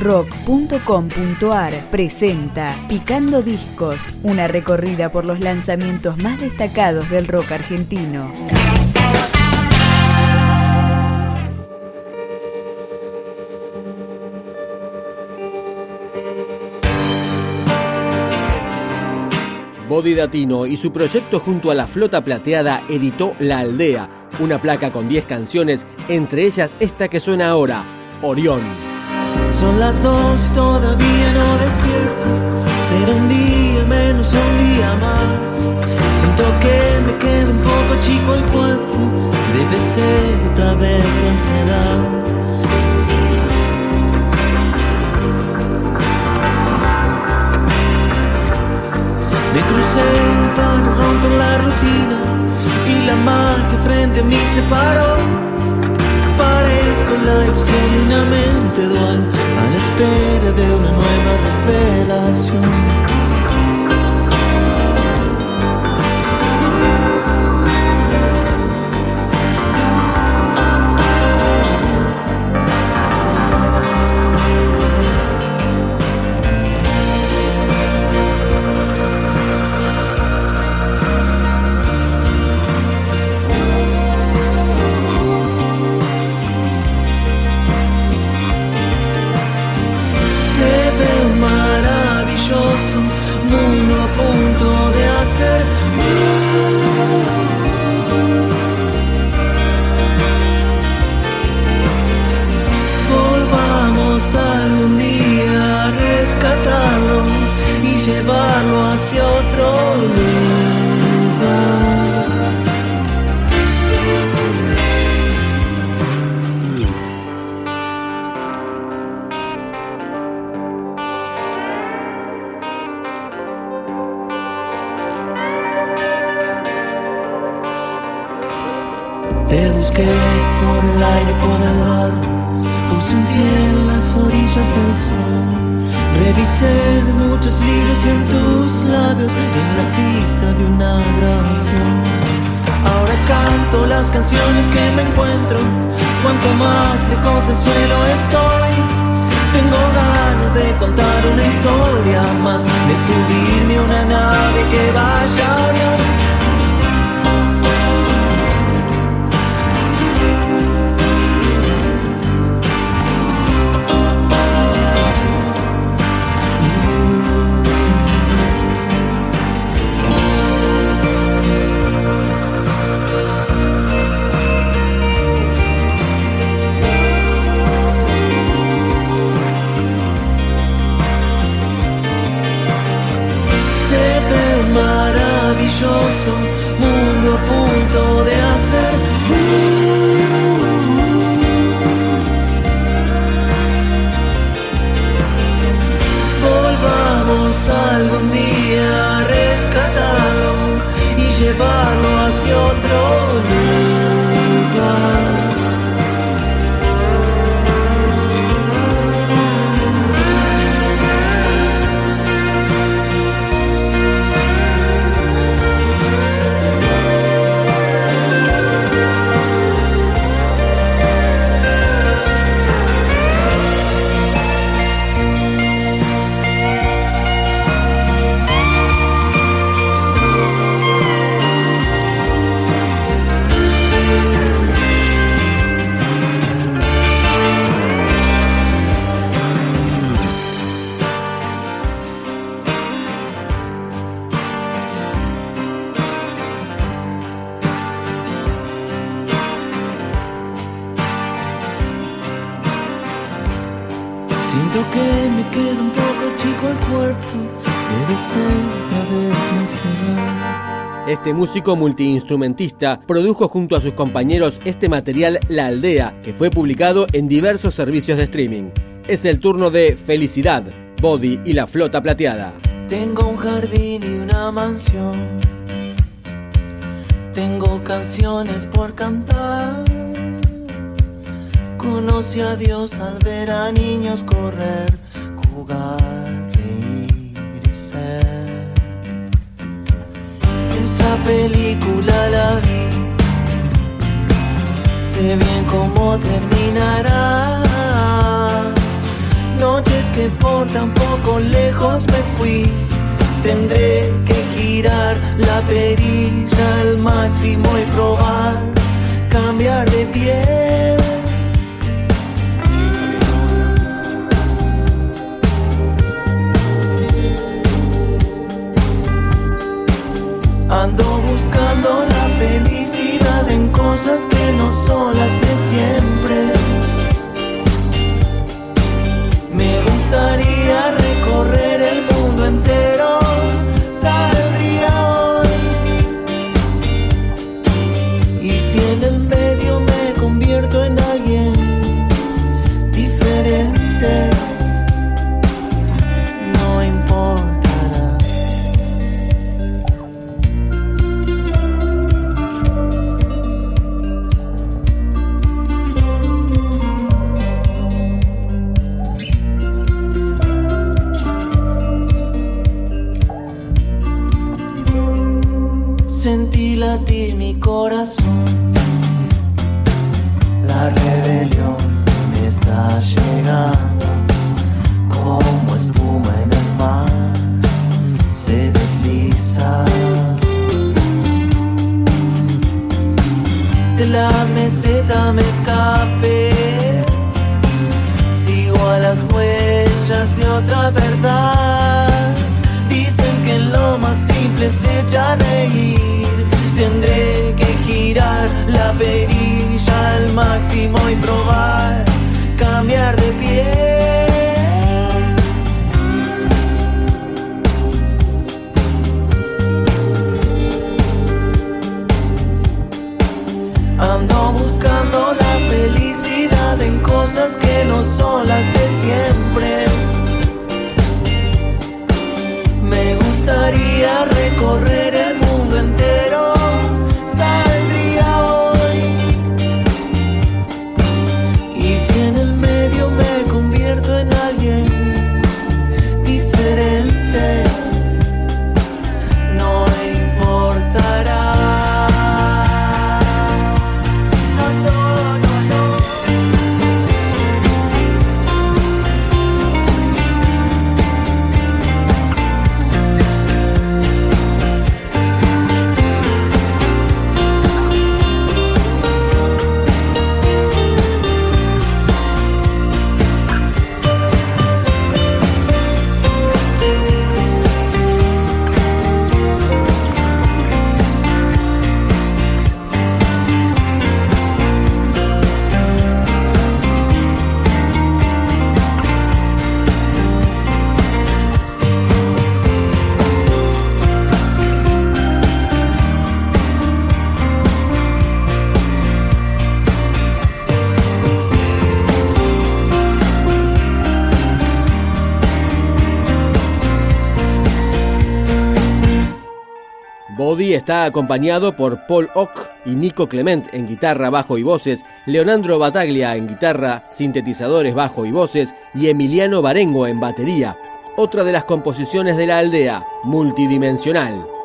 rock.com.ar presenta Picando Discos, una recorrida por los lanzamientos más destacados del rock argentino. Body Datino y su proyecto junto a la Flota Plateada editó La Aldea, una placa con 10 canciones, entre ellas esta que suena ahora, Orión. Son las dos y todavía no despierto. Será un día menos, un día más. Siento que me queda un poco chico el cuerpo. Debe ser otra vez la ansiedad. Me crucé para romper la rutina y la magia frente a mí se paró. A las canciones que me encuentro, cuanto más lejos del suelo estoy. Tengo ganas de contar una historia más, de subirme a una nave que vaya a Este músico multiinstrumentista produjo junto a sus compañeros este material La Aldea, que fue publicado en diversos servicios de streaming. Es el turno de Felicidad, Body y la Flota Plateada. Tengo un jardín y una mansión. Tengo canciones por cantar Conoce a Dios al ver a niños correr, jugar, Esa película la vi, sé bien cómo terminará. Noche que por tan poco lejos me fui. Tendré que girar la perilla al máximo y probar cambiar de pie. Buscando la felicidad en cosas que no son las latir mi corazón. La rebelión me está llegando como espuma en el mar. Se desliza. De la meseta me escapé. Sigo a las huellas de otra verdad. Dicen que lo más simple se echa a reír. Máximo y probar Está acompañado por Paul Ock y Nico Clement en guitarra, bajo y voces, Leonardo Bataglia en guitarra, sintetizadores, bajo y voces y Emiliano Barengo en batería. Otra de las composiciones de la aldea, multidimensional.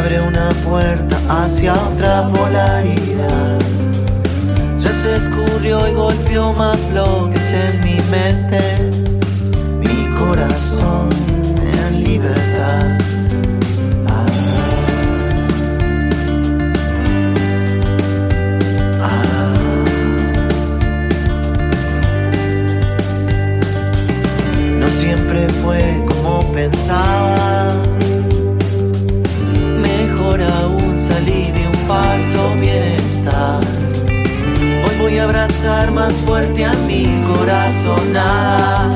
Abre una puerta hacia otra polaridad. Ya se escurrió y golpeó más bloques en mi mente, mi corazón en libertad. Ah. Ah. No siempre fue como pensaba. Bienestar. Hoy voy a abrazar más fuerte a mis corazonadas.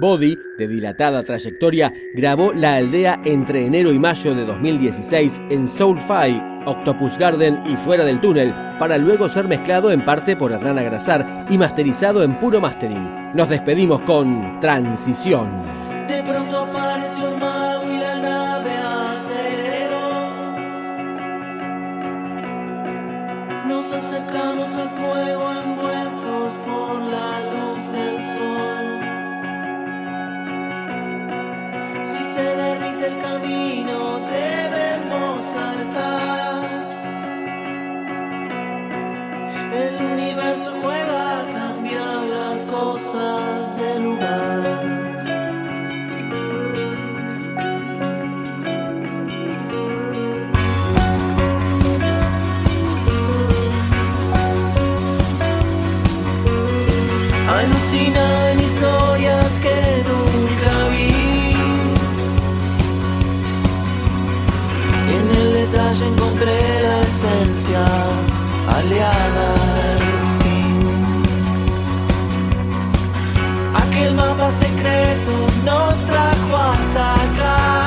Body, de dilatada trayectoria, grabó La Aldea entre enero y mayo de 2016 en Soulfy, Octopus Garden y Fuera del Túnel, para luego ser mezclado en parte por Hernán Agrasar y masterizado en puro mastering. Nos despedimos con Transición. El fin. Aquel mapa secreto nos trajo hasta acá.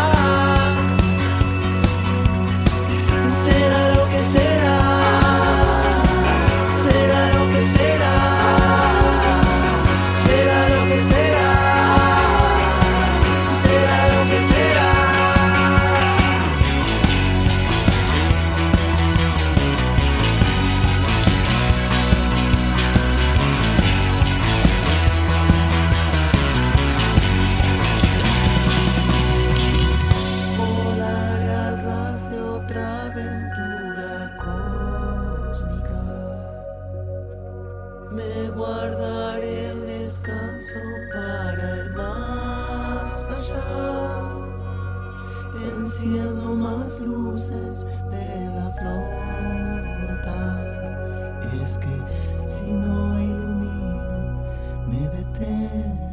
Es que si no ilumino, me detengo.